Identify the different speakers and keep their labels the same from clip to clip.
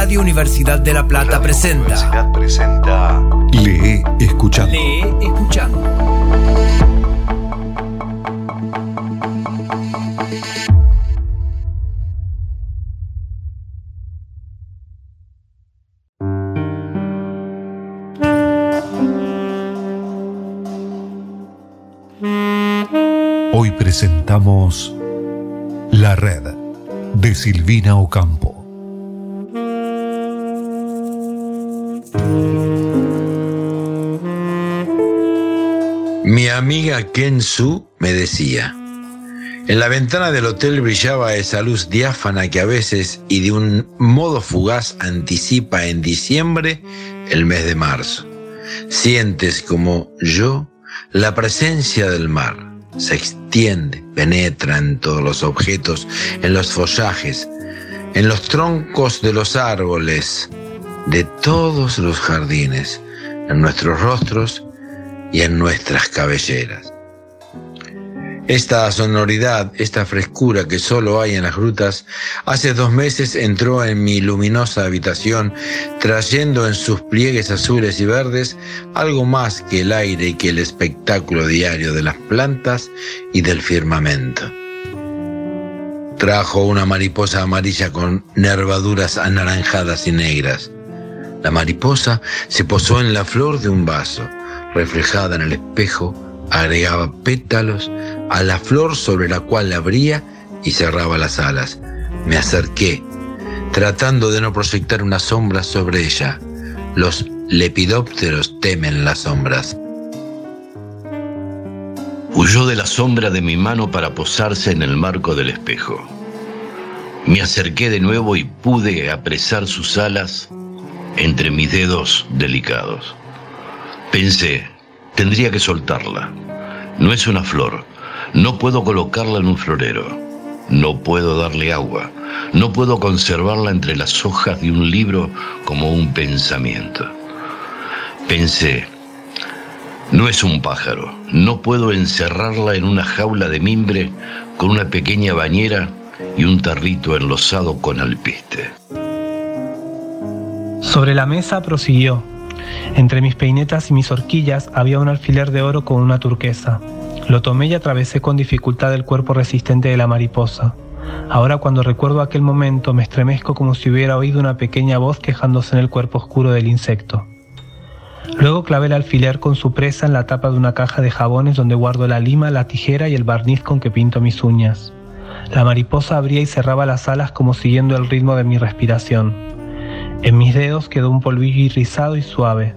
Speaker 1: Radio Universidad de La Plata presenta.
Speaker 2: Universidad presenta.
Speaker 3: Lee escuchando.
Speaker 1: Lee escuchando.
Speaker 3: Hoy presentamos La Red de Silvina Ocampo.
Speaker 4: Mi amiga Ken Su me decía, en la ventana del hotel brillaba esa luz diáfana que a veces y de un modo fugaz anticipa en diciembre el mes de marzo. Sientes como yo la presencia del mar. Se extiende, penetra en todos los objetos, en los follajes, en los troncos de los árboles, de todos los jardines, en nuestros rostros y en nuestras cabelleras. Esta sonoridad, esta frescura que solo hay en las grutas, hace dos meses entró en mi luminosa habitación, trayendo en sus pliegues azules y verdes algo más que el aire y que el espectáculo diario de las plantas y del firmamento. Trajo una mariposa amarilla con nervaduras anaranjadas y negras. La mariposa se posó en la flor de un vaso, reflejada en el espejo, agregaba pétalos a la flor sobre la cual abría y cerraba las alas. Me acerqué, tratando de no proyectar una sombra sobre ella. Los lepidópteros temen las sombras.
Speaker 5: Huyó de la sombra de mi mano para posarse en el marco del espejo. Me acerqué de nuevo y pude apresar sus alas entre mis dedos delicados. Pensé, tendría que soltarla. No es una flor. No puedo colocarla en un florero. No puedo darle agua. No puedo conservarla entre las hojas de un libro como un pensamiento. Pensé, no es un pájaro. No puedo encerrarla en una jaula de mimbre con una pequeña bañera y un tarrito enlosado con alpiste.
Speaker 6: Sobre la mesa prosiguió. Entre mis peinetas y mis horquillas había un alfiler de oro con una turquesa. Lo tomé y atravesé con dificultad el cuerpo resistente de la mariposa. Ahora cuando recuerdo aquel momento me estremezco como si hubiera oído una pequeña voz quejándose en el cuerpo oscuro del insecto. Luego clavé el alfiler con su presa en la tapa de una caja de jabones donde guardo la lima, la tijera y el barniz con que pinto mis uñas. La mariposa abría y cerraba las alas como siguiendo el ritmo de mi respiración. En mis dedos quedó un polvillo irisado y suave.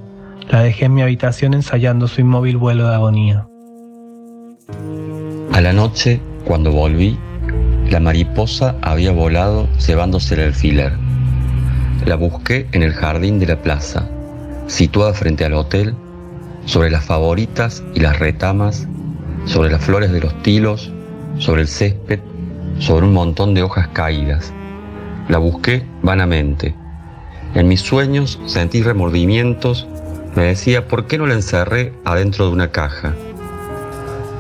Speaker 6: La dejé en mi habitación ensayando su inmóvil vuelo de agonía.
Speaker 7: A la noche, cuando volví, la mariposa había volado llevándose el alfiler. La busqué en el jardín de la plaza, situada frente al hotel, sobre las favoritas y las retamas, sobre las flores de los tilos, sobre el césped, sobre un montón de hojas caídas. La busqué vanamente. En mis sueños sentí remordimientos. Me decía, ¿por qué no la encerré adentro de una caja?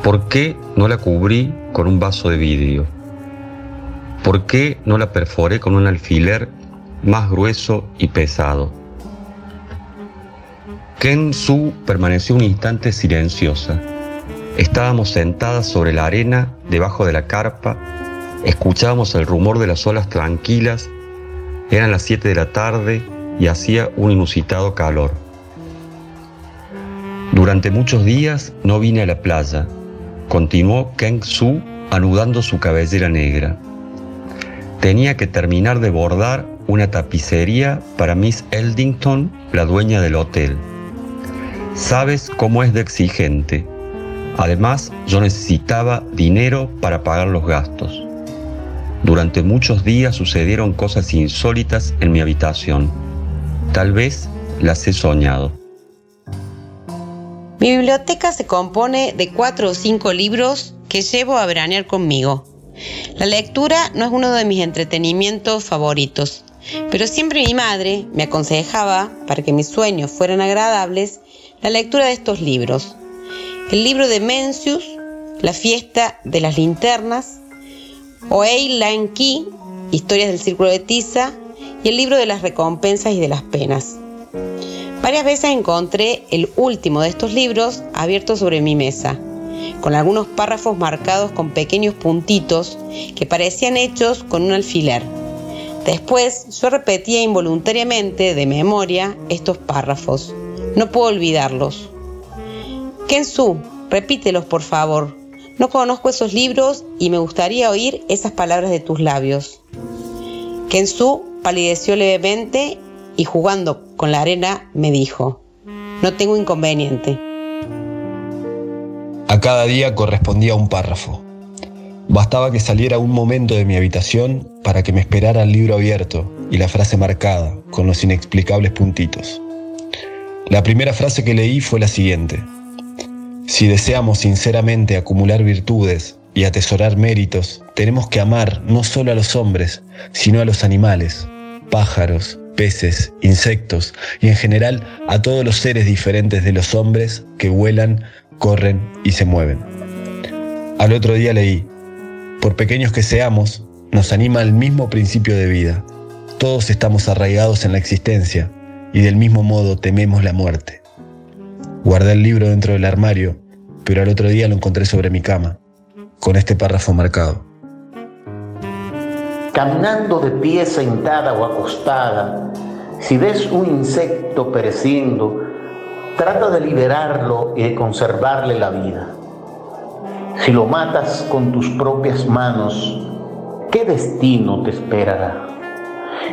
Speaker 7: ¿Por qué no la cubrí con un vaso de vidrio? ¿Por qué no la perforé con un alfiler más grueso y pesado? Ken Su permaneció un instante silenciosa. Estábamos sentadas sobre la arena, debajo de la carpa, escuchábamos el rumor de las olas tranquilas, eran las 7 de la tarde y hacía un inusitado calor. Durante muchos días no vine a la playa, continuó Ken Su anudando su cabellera negra. Tenía que terminar de bordar una tapicería para Miss Eldington, la dueña del hotel. Sabes cómo es de exigente. Además, yo necesitaba dinero para pagar los gastos. Durante muchos días sucedieron cosas insólitas en mi habitación. Tal vez las he soñado.
Speaker 8: Mi biblioteca se compone de cuatro o cinco libros que llevo a veranear conmigo. La lectura no es uno de mis entretenimientos favoritos, pero siempre mi madre me aconsejaba, para que mis sueños fueran agradables, la lectura de estos libros. El libro de Mencius, La fiesta de las linternas, Oei Lan Ki, Historias del Círculo de Tiza, y el libro de las recompensas y de las penas. Varias veces encontré el último de estos libros abierto sobre mi mesa, con algunos párrafos marcados con pequeños puntitos que parecían hechos con un alfiler. Después yo repetía involuntariamente de memoria estos párrafos. No puedo olvidarlos. Kensu, repítelos por favor. No conozco esos libros y me gustaría oír esas palabras de tus labios. Kensu palideció levemente y jugando con la arena me dijo, no tengo inconveniente.
Speaker 2: A cada día correspondía un párrafo. Bastaba que saliera un momento de mi habitación para que me esperara el libro abierto y la frase marcada con los inexplicables puntitos. La primera frase que leí fue la siguiente. Si deseamos sinceramente acumular virtudes y atesorar méritos, tenemos que amar no solo a los hombres, sino a los animales, pájaros, peces, insectos y en general a todos los seres diferentes de los hombres que vuelan, corren y se mueven. Al otro día leí, por pequeños que seamos, nos anima el mismo principio de vida. Todos estamos arraigados en la existencia y del mismo modo tememos la muerte. Guardé el libro dentro del armario, pero al otro día lo encontré sobre mi cama, con este párrafo marcado.
Speaker 9: Caminando de pie sentada o acostada, si ves un insecto pereciendo, trata de liberarlo y de conservarle la vida. Si lo matas con tus propias manos, ¿qué destino te esperará?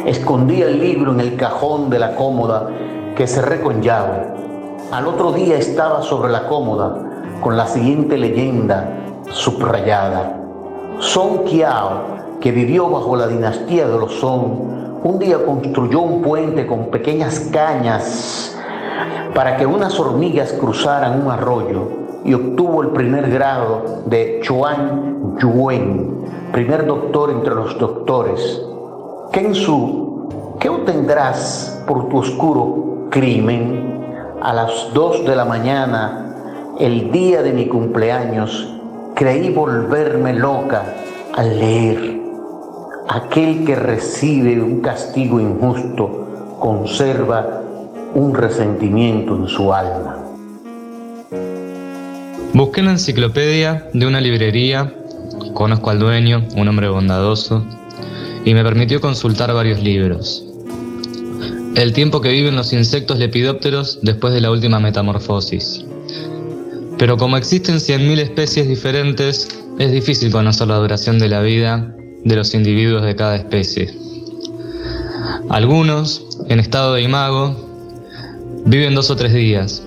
Speaker 9: Escondí el libro en el cajón de la cómoda que cerré con llave. Al otro día estaba sobre la cómoda con la siguiente leyenda subrayada. Son Kiao, que vivió bajo la dinastía de los Song, un día construyó un puente con pequeñas cañas para que unas hormigas cruzaran un arroyo y obtuvo el primer grado de Chuan Yuen, primer doctor entre los doctores. Kensu, ¿qué obtendrás por tu oscuro crimen? A las dos de la mañana, el día de mi cumpleaños, creí volverme loca al leer. Aquel que recibe un castigo injusto conserva un resentimiento en su alma.
Speaker 10: Busqué la enciclopedia de una librería, conozco al dueño, un hombre bondadoso, y me permitió consultar varios libros. El tiempo que viven los insectos lepidópteros después de la última metamorfosis. Pero como existen 100.000 especies diferentes, es difícil conocer la duración de la vida de los individuos de cada especie. Algunos, en estado de imago, viven dos o tres días.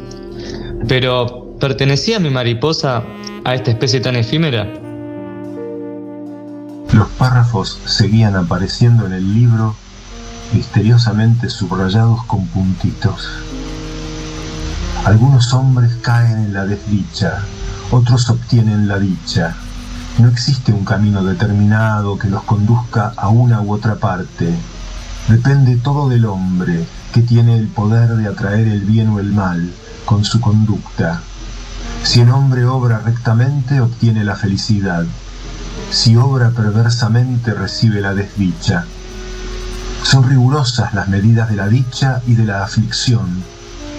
Speaker 10: Pero, ¿pertenecía mi mariposa a esta especie tan efímera?
Speaker 11: Los párrafos seguían apareciendo en el libro misteriosamente subrayados con puntitos. Algunos hombres caen en la desdicha, otros obtienen la dicha. No existe un camino determinado que los conduzca a una u otra parte. Depende todo del hombre, que tiene el poder de atraer el bien o el mal con su conducta. Si el hombre obra rectamente, obtiene la felicidad. Si obra perversamente, recibe la desdicha. Son rigurosas las medidas de la dicha y de la aflicción,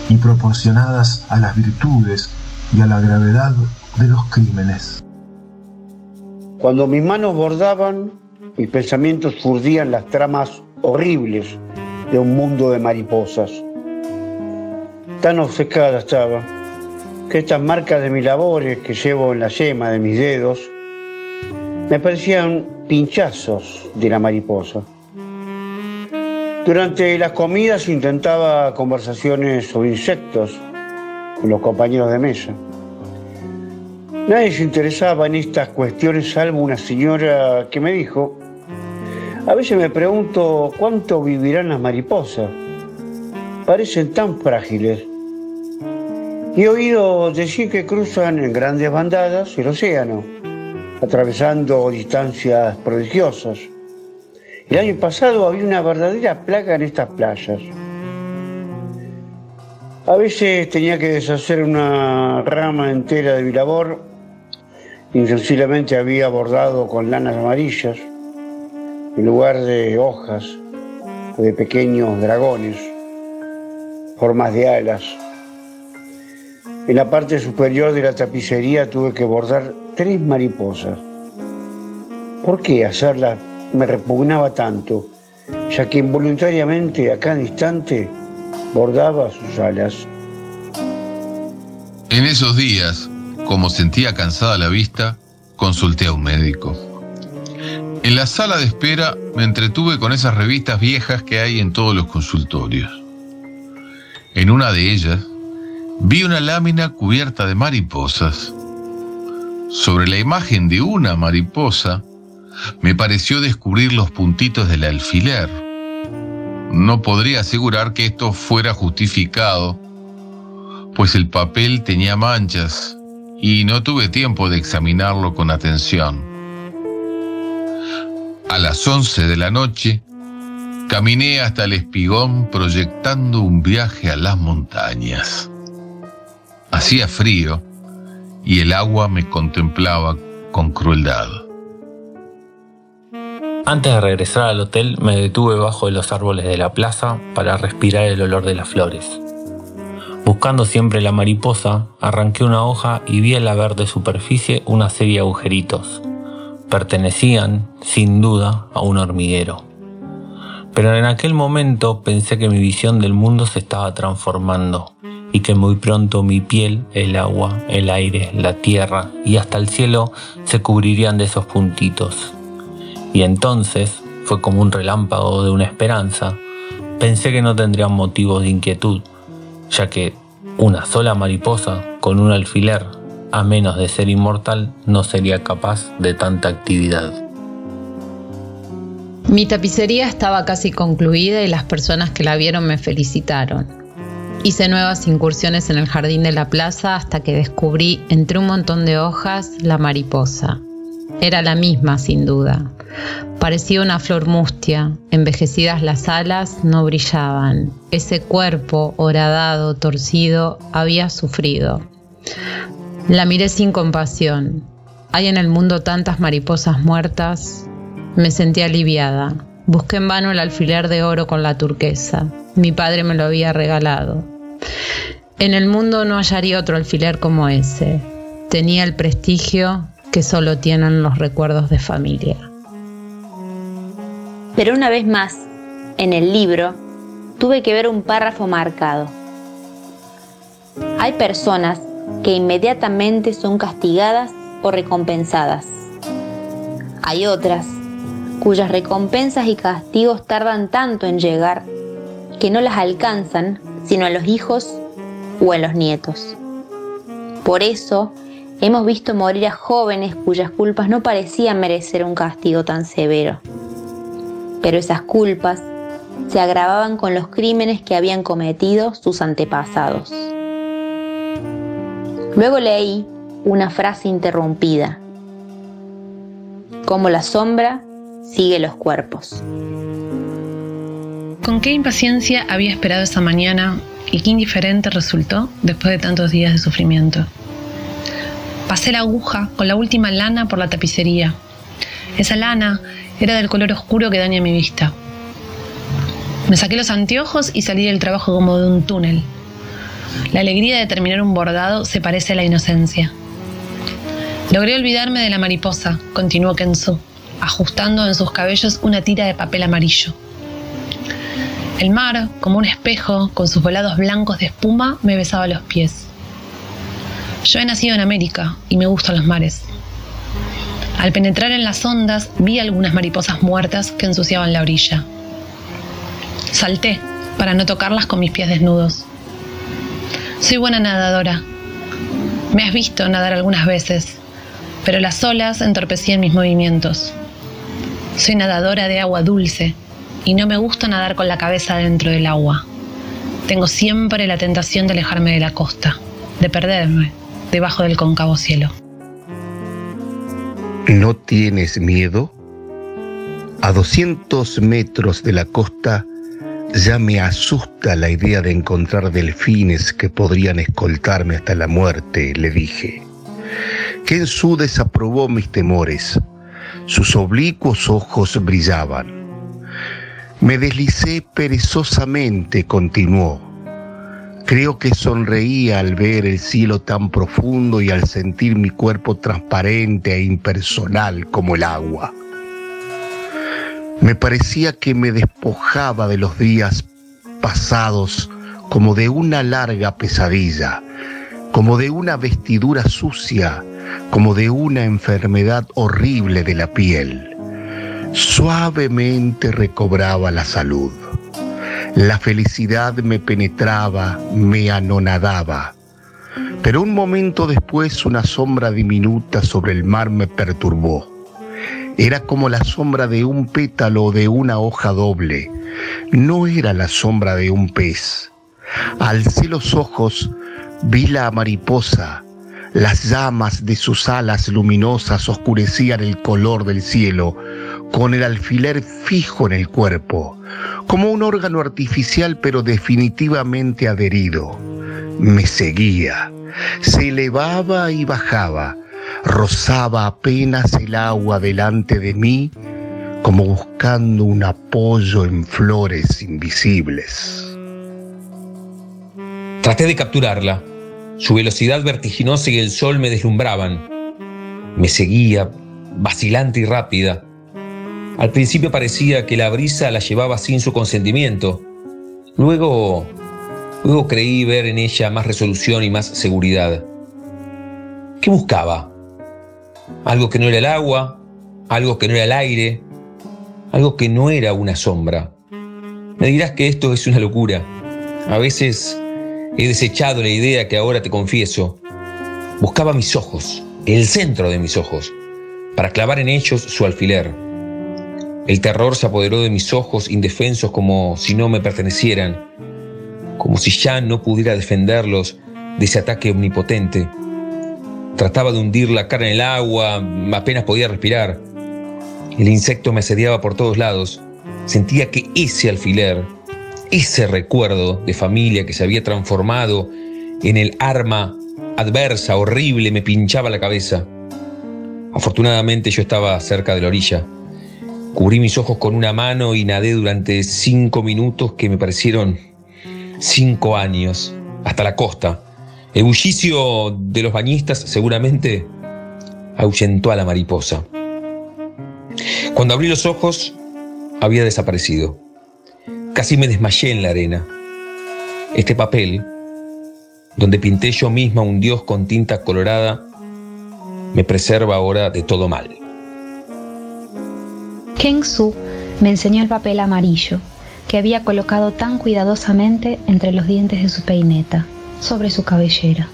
Speaker 11: y proporcionadas a las virtudes y a la gravedad de los crímenes.
Speaker 12: Cuando mis manos bordaban, mis pensamientos furdían las tramas horribles de un mundo de mariposas. Tan obcecada estaba que estas marcas de mis labores que llevo en la yema de mis dedos me parecían pinchazos de la mariposa. Durante las comidas intentaba conversaciones sobre insectos con los compañeros de mesa. Nadie se interesaba en estas cuestiones salvo una señora que me dijo, a veces me pregunto cuánto vivirán las mariposas. Parecen tan frágiles. He oído decir que cruzan en grandes bandadas el océano, atravesando distancias prodigiosas. El año pasado había una verdadera plaga en estas playas. A veces tenía que deshacer una rama entera de mi labor Insensiblemente había bordado con lanas amarillas en lugar de hojas o de pequeños dragones, formas de alas. En la parte superior de la tapicería tuve que bordar tres mariposas. ¿Por qué hacerlas me repugnaba tanto? Ya que involuntariamente a cada instante bordaba sus alas.
Speaker 13: En esos días, como sentía cansada la vista, consulté a un médico. En la sala de espera me entretuve con esas revistas viejas que hay en todos los consultorios. En una de ellas vi una lámina cubierta de mariposas. Sobre la imagen de una mariposa me pareció descubrir los puntitos del alfiler. No podría asegurar que esto fuera justificado, pues el papel tenía manchas y no tuve tiempo de examinarlo con atención. A las 11 de la noche, caminé hasta el espigón proyectando un viaje a las montañas. Hacía frío y el agua me contemplaba con crueldad.
Speaker 14: Antes de regresar al hotel me detuve bajo de los árboles de la plaza para respirar el olor de las flores. Buscando siempre la mariposa, arranqué una hoja y vi en la verde superficie una serie de agujeritos pertenecían, sin duda, a un hormiguero. Pero en aquel momento pensé que mi visión del mundo se estaba transformando y que muy pronto mi piel, el agua, el aire, la tierra y hasta el cielo se cubrirían de esos puntitos. Y entonces, fue como un relámpago de una esperanza, pensé que no tendrían motivos de inquietud, ya que una sola mariposa con un alfiler a menos de ser inmortal, no sería capaz de tanta actividad.
Speaker 15: Mi tapicería estaba casi concluida y las personas que la vieron me felicitaron. Hice nuevas incursiones en el jardín de la plaza hasta que descubrí entre un montón de hojas la mariposa. Era la misma, sin duda. Parecía una flor mustia, envejecidas las alas no brillaban. Ese cuerpo horadado, torcido, había sufrido. La miré sin compasión. Hay en el mundo tantas mariposas muertas. Me sentí aliviada. Busqué en vano el alfiler de oro con la turquesa. Mi padre me lo había regalado. En el mundo no hallaría otro alfiler como ese. Tenía el prestigio que solo tienen los recuerdos de familia.
Speaker 16: Pero una vez más, en el libro, tuve que ver un párrafo marcado. Hay personas que inmediatamente son castigadas o recompensadas. Hay otras cuyas recompensas y castigos tardan tanto en llegar que no las alcanzan sino a los hijos o a los nietos. Por eso hemos visto morir a jóvenes cuyas culpas no parecían merecer un castigo tan severo. Pero esas culpas se agravaban con los crímenes que habían cometido sus antepasados. Luego leí una frase interrumpida, como la sombra sigue los cuerpos.
Speaker 17: Con qué impaciencia había esperado esa mañana y qué indiferente resultó después de tantos días de sufrimiento. Pasé la aguja con la última lana por la tapicería. Esa lana era del color oscuro que daña mi vista. Me saqué los anteojos y salí del trabajo como de un túnel. La alegría de terminar un bordado se parece a la inocencia. Logré olvidarme de la mariposa, continuó Kenzo, ajustando en sus cabellos una tira de papel amarillo. El mar, como un espejo, con sus volados blancos de espuma, me besaba los pies. Yo he nacido en América y me gustan los mares. Al penetrar en las ondas vi algunas mariposas muertas que ensuciaban la orilla. Salté para no tocarlas con mis pies desnudos. Soy buena nadadora. Me has visto nadar algunas veces, pero las olas entorpecían mis movimientos. Soy nadadora de agua dulce y no me gusta nadar con la cabeza dentro del agua. Tengo siempre la tentación de alejarme de la costa, de perderme debajo del cóncavo cielo.
Speaker 18: ¿No tienes miedo? A 200 metros de la costa ya me asusta la idea de encontrar delfines que podrían escoltarme hasta la muerte, le dije. Kensu desaprobó mis temores. Sus oblicuos ojos brillaban. Me deslicé perezosamente, continuó. Creo que sonreía al ver el cielo tan profundo y al sentir mi cuerpo transparente e impersonal como el agua. Me parecía que me despojaba de los días pasados como de una larga pesadilla, como de una vestidura sucia, como de una enfermedad horrible de la piel. Suavemente recobraba la salud. La felicidad me penetraba, me anonadaba. Pero un momento después una sombra diminuta sobre el mar me perturbó. Era como la sombra de un pétalo de una hoja doble. No era la sombra de un pez. Alcé los ojos, vi la mariposa. Las llamas de sus alas luminosas oscurecían el color del cielo, con el alfiler fijo en el cuerpo, como un órgano artificial pero definitivamente adherido. Me seguía, se elevaba y bajaba, rozaba apenas el agua delante de mí, como buscando un apoyo en flores invisibles.
Speaker 19: Traté de capturarla. Su velocidad vertiginosa y el sol me deslumbraban. Me seguía, vacilante y rápida. Al principio parecía que la brisa la llevaba sin su consentimiento. Luego, luego creí ver en ella más resolución y más seguridad. ¿Qué buscaba? Algo que no era el agua, algo que no era el aire, algo que no era una sombra. Me dirás que esto es una locura. A veces he desechado la idea que ahora te confieso. Buscaba mis ojos, el centro de mis ojos, para clavar en ellos su alfiler. El terror se apoderó de mis ojos indefensos como si no me pertenecieran, como si ya no pudiera defenderlos de ese ataque omnipotente. Trataba de hundir la cara en el agua, apenas podía respirar. El insecto me asediaba por todos lados. Sentía que ese alfiler, ese recuerdo de familia que se había transformado en el arma adversa, horrible, me pinchaba la cabeza. Afortunadamente yo estaba cerca de la orilla. Cubrí mis ojos con una mano y nadé durante cinco minutos que me parecieron cinco años, hasta la costa. El bullicio de los bañistas seguramente ahuyentó a la mariposa. Cuando abrí los ojos, había desaparecido. Casi me desmayé en la arena. Este papel, donde pinté yo misma un dios con tinta colorada, me preserva ahora de todo mal.
Speaker 20: Keng Su me enseñó el papel amarillo que había colocado tan cuidadosamente entre los dientes de su peineta sobre su cabellera.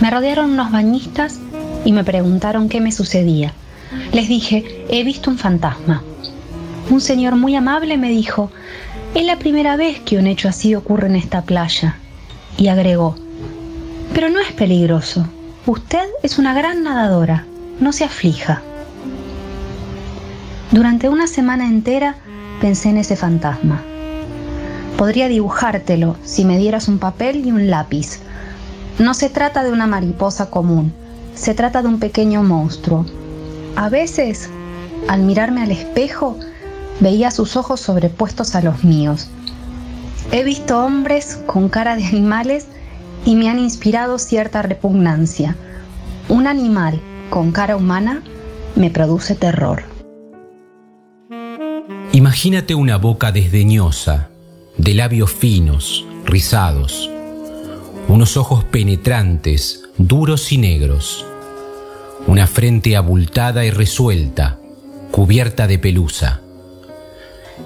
Speaker 20: Me rodearon unos bañistas y me preguntaron qué me sucedía. Les dije, he visto un fantasma. Un señor muy amable me dijo, es la primera vez que un hecho así ocurre en esta playa. Y agregó, pero no es peligroso. Usted es una gran nadadora. No se aflija. Durante una semana entera pensé en ese fantasma. Podría dibujártelo si me dieras un papel y un lápiz. No se trata de una mariposa común, se trata de un pequeño monstruo. A veces, al mirarme al espejo, veía sus ojos sobrepuestos a los míos. He visto hombres con cara de animales y me han inspirado cierta repugnancia. Un animal con cara humana me produce terror.
Speaker 21: Imagínate una boca desdeñosa, de labios finos, rizados, unos ojos penetrantes, duros y negros, una frente abultada y resuelta, cubierta de pelusa.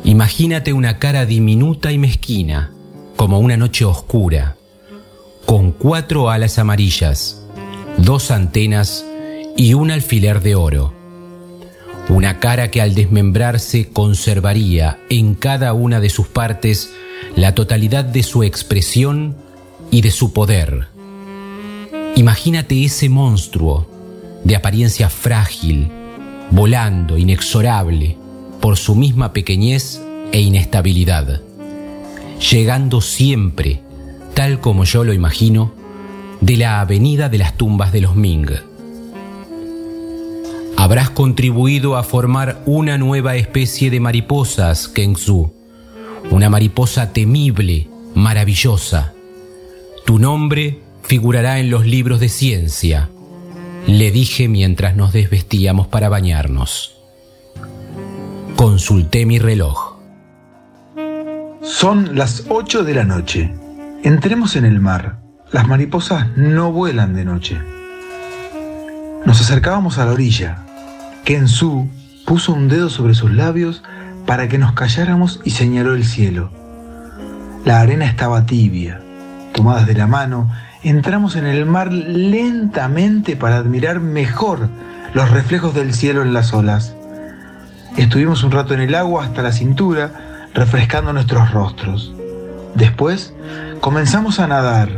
Speaker 21: Imagínate una cara diminuta y mezquina, como una noche oscura, con cuatro alas amarillas, dos antenas y un alfiler de oro. Una cara que al desmembrarse conservaría en cada una de sus partes la totalidad de su expresión y de su poder. Imagínate ese monstruo de apariencia frágil, volando inexorable por su misma pequeñez e inestabilidad, llegando siempre, tal como yo lo imagino, de la avenida de las tumbas de los Ming. Habrás contribuido a formar una nueva especie de mariposas, Kengsu. Una mariposa temible, maravillosa. Tu nombre figurará en los libros de ciencia, le dije mientras nos desvestíamos para bañarnos. Consulté mi reloj.
Speaker 22: Son las 8 de la noche. Entremos en el mar. Las mariposas no vuelan de noche. Nos acercábamos a la orilla. Kensu puso un dedo sobre sus labios para que nos calláramos y señaló el cielo. La arena estaba tibia. Tomadas de la mano, entramos en el mar lentamente para admirar mejor los reflejos del cielo en las olas. Estuvimos un rato en el agua hasta la cintura, refrescando nuestros rostros. Después comenzamos a nadar,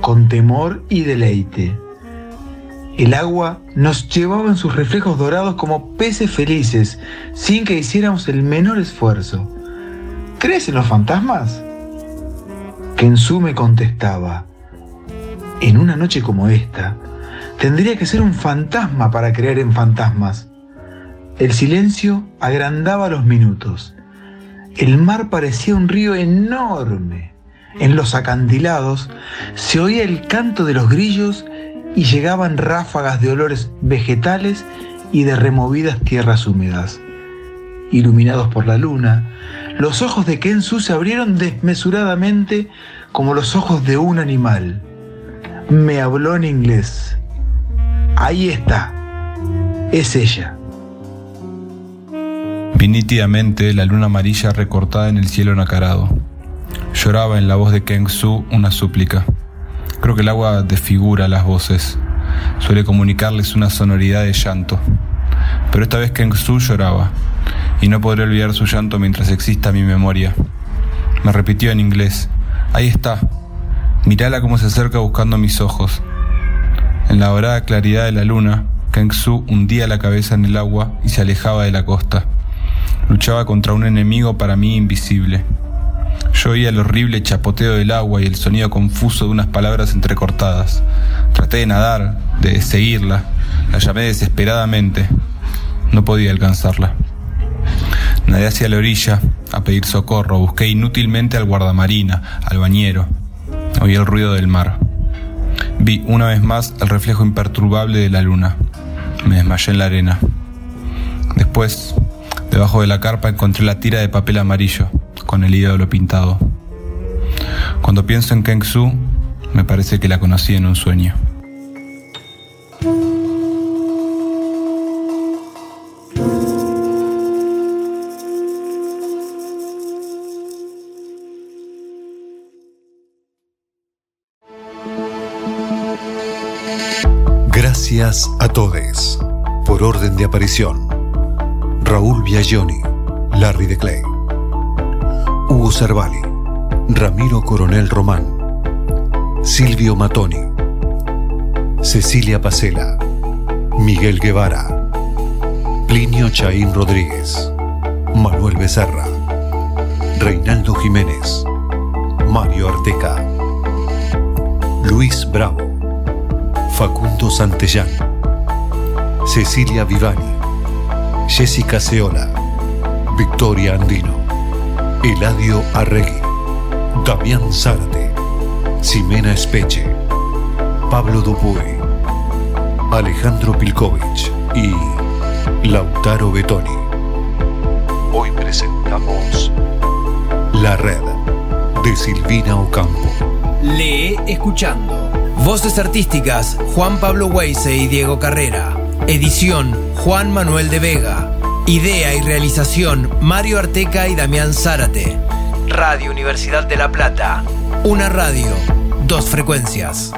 Speaker 22: con temor y deleite. El agua nos llevaba en sus reflejos dorados como peces felices, sin que hiciéramos el menor esfuerzo. ¿Crees en los fantasmas? Kensu me contestaba, en una noche como esta, tendría que ser un fantasma para creer en fantasmas. El silencio agrandaba los minutos. El mar parecía un río enorme. En los acantilados se oía el canto de los grillos y llegaban ráfagas de olores vegetales y de removidas tierras húmedas. Iluminados por la luna, los ojos de Kensu se abrieron desmesuradamente como los ojos de un animal. Me habló en inglés. Ahí está. Es ella.
Speaker 23: Vi nítidamente la luna amarilla recortada en el cielo nacarado. Lloraba en la voz de Keng Su una súplica. Creo que el agua desfigura las voces. Suele comunicarles una sonoridad de llanto. Pero esta vez Keng Su lloraba, y no podré olvidar su llanto mientras exista mi memoria. Me repitió en inglés, ahí está, mirala cómo se acerca buscando mis ojos. En la dorada claridad de la luna, Keng Su hundía la cabeza en el agua y se alejaba de la costa. Luchaba contra un enemigo para mí invisible. Yo oía el horrible chapoteo del agua y el sonido confuso de unas palabras entrecortadas. Traté de nadar, de seguirla. La llamé desesperadamente. No podía alcanzarla. Nadé hacia la orilla a pedir socorro. Busqué inútilmente al guardamarina, al bañero. Oí el ruido del mar. Vi una vez más el reflejo imperturbable de la luna. Me desmayé en la arena. Después, debajo de la carpa encontré la tira de papel amarillo con el ídolo pintado. Cuando pienso en Keng Su, me parece que la conocí en un sueño.
Speaker 3: Gracias a todos. Por orden de aparición. Raúl Biagioni, Larry de Clay. Hugo Cervali, Ramiro Coronel Román, Silvio Matoni, Cecilia Pacela, Miguel Guevara, Plinio Chaín Rodríguez, Manuel Becerra, Reinaldo Jiménez, Mario Arteca, Luis Bravo, Facundo Santellán, Cecilia Vivani, Jessica Ceola, Victoria Andino, Eladio Arregui, Damián Zárate, Ximena Espeche, Pablo Dupuy, Alejandro Pilkovich y Lautaro Betoni. Hoy presentamos La Red de Silvina Ocampo.
Speaker 24: Lee escuchando. Voces artísticas Juan Pablo Weise y Diego Carrera. Edición Juan Manuel de Vega. Idea y realización Mario Arteca y Damián Zárate. Radio Universidad de La Plata. Una radio, dos frecuencias.